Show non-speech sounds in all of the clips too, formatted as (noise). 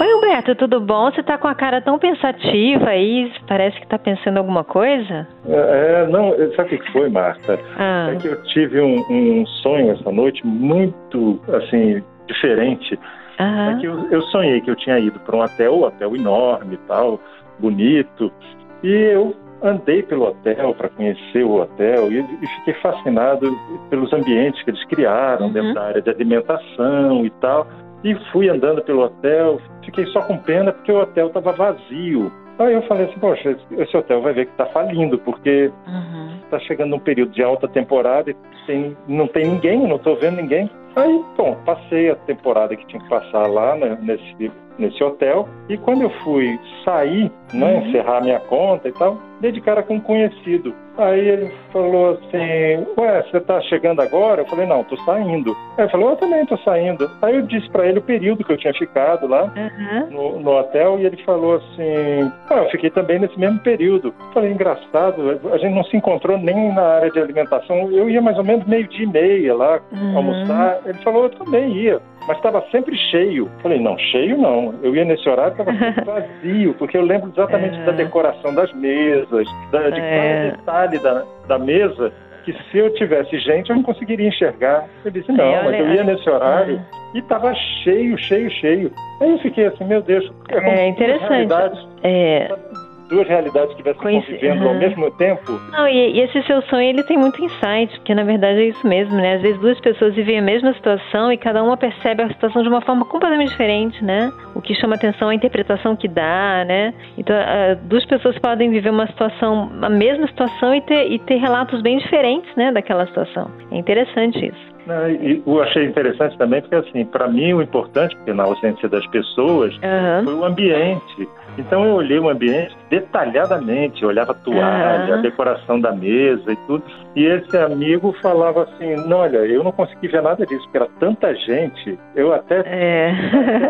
Oi, Humberto, tudo bom? Você tá com a cara tão pensativa aí, parece que tá pensando alguma coisa? É, não, sabe o que foi, Marta? Ah. É que eu tive um, um, sonho essa noite muito, assim, diferente. Uhum. É que eu, eu, sonhei que eu tinha ido para um hotel, um hotel enorme e tal, bonito, e eu andei pelo hotel para conhecer o hotel e, e, fiquei fascinado pelos ambientes que eles criaram uhum. dentro da área de alimentação e tal. E fui andando pelo hotel, fiquei só com pena porque o hotel estava vazio. Aí eu falei assim, poxa, esse hotel vai ver que está falindo, porque está uhum. chegando um período de alta temporada e tem, não tem ninguém, não estou vendo ninguém. Aí, bom, passei a temporada que tinha que passar lá né, nesse, nesse hotel. E quando eu fui sair, né, uhum. encerrar minha conta e tal, dei de cara com um conhecido. Aí ele falou assim: Ué, você tá chegando agora? Eu falei: Não, tô saindo. Aí ele falou: Eu também tô saindo. Aí eu disse para ele o período que eu tinha ficado lá uhum. no, no, hotel e ele falou assim: ah, Eu fiquei também nesse mesmo período. Eu falei: Engraçado, a gente não se encontrou nem na área de alimentação. Eu ia mais ou menos meio-dia e meia lá uhum. almoçar. Ele falou: Eu também ia mas estava sempre cheio. Falei, não, cheio não. Eu ia nesse horário, estava sempre (laughs) vazio, porque eu lembro exatamente é. da decoração das mesas, da, de é. cada detalhe da, da mesa, que se eu tivesse gente, eu não conseguiria enxergar. Eu disse, não, é, mas eu ia nesse horário é. e estava cheio, cheio, cheio. Aí eu fiquei assim, meu Deus, é, é interessante. É duas realidades estivessem Conheci... convivendo uhum. ao mesmo tempo. Não, e, e, esse seu sonho ele tem muito insight, porque na verdade é isso mesmo, né? Às vezes duas pessoas vivem a mesma situação e cada uma percebe a situação de uma forma completamente diferente, né? O que chama atenção é a interpretação que dá, né? Então, uh, duas pessoas podem viver uma situação, a mesma situação e ter, e ter relatos bem diferentes, né, daquela situação. É interessante isso. E eu achei interessante também porque, assim, para mim o importante, porque na ausência das pessoas, uhum. foi o ambiente. Então eu olhei o ambiente detalhadamente, eu olhava a toalha, uhum. a decoração da mesa e tudo. E esse amigo falava assim: não, olha, eu não consegui ver nada disso, porque era tanta gente. Eu até é.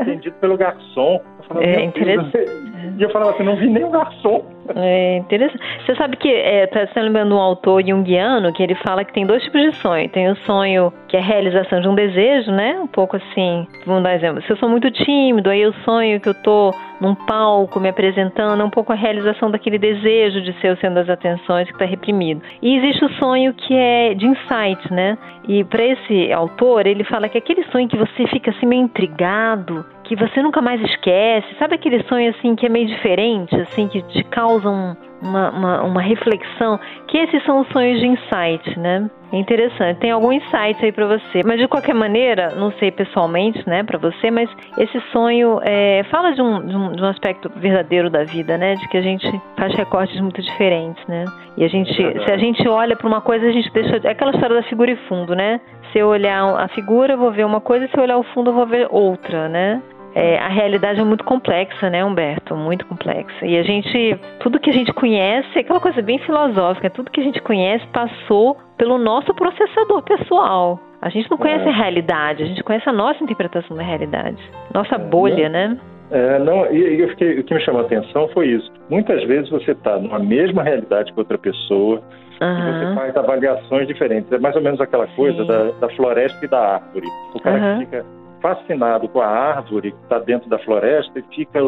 atendido pelo garçom. Falava, é interessante. E eu falava assim: não vi nem o garçom. É interessante. Você sabe que é, tá se lembrando um autor junguiano que ele fala que tem dois tipos de sonho. Tem o sonho que é a realização de um desejo, né? Um pouco assim, vamos dar exemplo. Se eu sou muito tímido, aí eu sonho que eu tô num palco me apresentando, é um pouco a realização daquele desejo de ser o centro das atenções que está reprimido. E existe o sonho que é de insight, né? E para esse autor, ele fala que aquele sonho que você fica assim meio intrigado, que você nunca mais esquece, sabe aquele sonho assim que é meio diferente, assim, que te causa um, uma, uma, uma, reflexão, que esses são os sonhos de insight, né? É interessante, tem algum insight aí para você. Mas de qualquer maneira, não sei pessoalmente, né, para você, mas esse sonho é, fala de um, de um, de, um, aspecto verdadeiro da vida, né? De que a gente faz recortes muito diferentes, né? E a gente, se a gente olha para uma coisa, a gente deixa. É aquela história da figura e fundo, né? Se eu olhar a figura, eu vou ver uma coisa, se eu olhar o fundo, eu vou ver outra, né? É, a realidade é muito complexa, né, Humberto? Muito complexa. E a gente, tudo que a gente conhece, é aquela coisa bem filosófica, tudo que a gente conhece passou pelo nosso processador pessoal. A gente não conhece é. a realidade, a gente conhece a nossa interpretação da realidade, nossa é, bolha, né? É, não, e eu fiquei, o que me chamou a atenção foi isso. Muitas vezes você está numa mesma realidade que outra pessoa, uhum. e você faz avaliações diferentes. É mais ou menos aquela coisa da, da, floresta e da árvore. O cara uhum. que fica fascinado com a árvore que está dentro da floresta e fica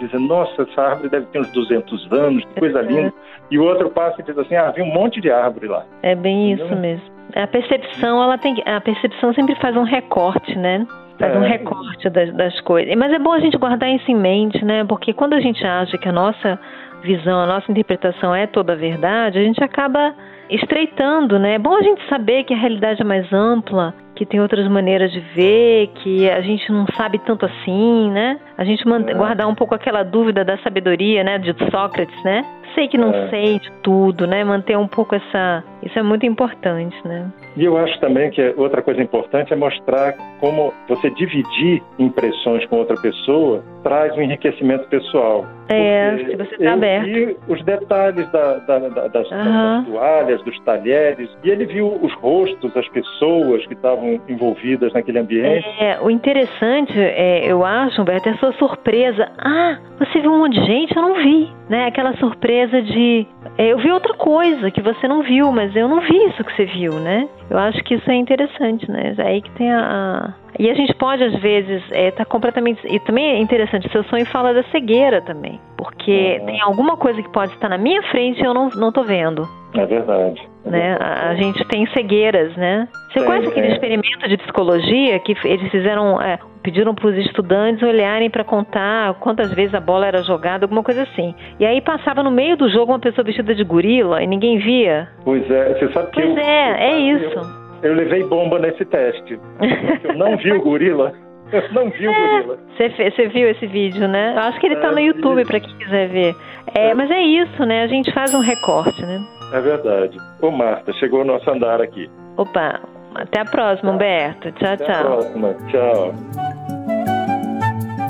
dizendo, nossa, essa árvore deve ter uns 200 anos, que coisa linda. E o outro passa e diz assim, ah, vi um monte de árvore lá. É bem Entendeu? isso mesmo. A percepção, ela tem, a percepção sempre faz um recorte, né? Faz é. um recorte das, das coisas. Mas é bom a gente guardar isso em mente, né? Porque quando a gente acha que a nossa visão, a nossa interpretação é toda a verdade, a gente acaba estreitando, né? É bom a gente saber que a realidade é mais ampla, que tem outras maneiras de ver, que a gente não sabe tanto assim, né? A gente é. guardar um pouco aquela dúvida da sabedoria, né, de Sócrates, né? Sei que não é. sei de tudo, né? Manter um pouco essa, isso é muito importante, né? E eu acho também que outra coisa importante é mostrar como você dividir impressões com outra pessoa traz um enriquecimento pessoal. É, se você está aberto. E os detalhes da, da, da, das, uhum. das, toalhas, dos talheres, e ele viu os rostos, as pessoas que estavam envolvidas naquele ambiente. É, o interessante, é, eu acho, Humberto, é a sua surpresa. Ah, você viu um monte de gente? Eu não vi. Né? Aquela surpresa de é, eu vi outra coisa que você não viu, mas eu não vi isso que você viu, né? Eu acho que isso é interessante, né? É aí que tem a, e a gente pode, às vezes, estar é, tá completamente. E também é interessante, seu sonho fala da cegueira também. Porque uhum. tem alguma coisa que pode estar na minha frente e eu não, não tô vendo. É verdade. É né? Verdade. A, a, gente tem cegueiras, né? Você tem, conhece aquele é. experimento de psicologia que eles fizeram, é, pediram para os estudantes olharem para contar quantas vezes a bola era jogada, alguma coisa assim. E aí passava no meio do jogo uma pessoa vestida de gorila e ninguém via. Pois é, você sabe que. Pois eu, é, é isso. Eu eu levei bomba nesse teste. Eu não vi o gorila. Eu não vi o é, gorila. Você viu esse vídeo, né? Eu acho que ele está é, no YouTube para quem quiser ver. É, é, mas é isso, né? A gente faz um recorte, né? É verdade. Ô, Marta, chegou o nosso andar aqui. Opa, até a próxima, Humberto. Tchau, até tchau. Até a próxima. Tchau.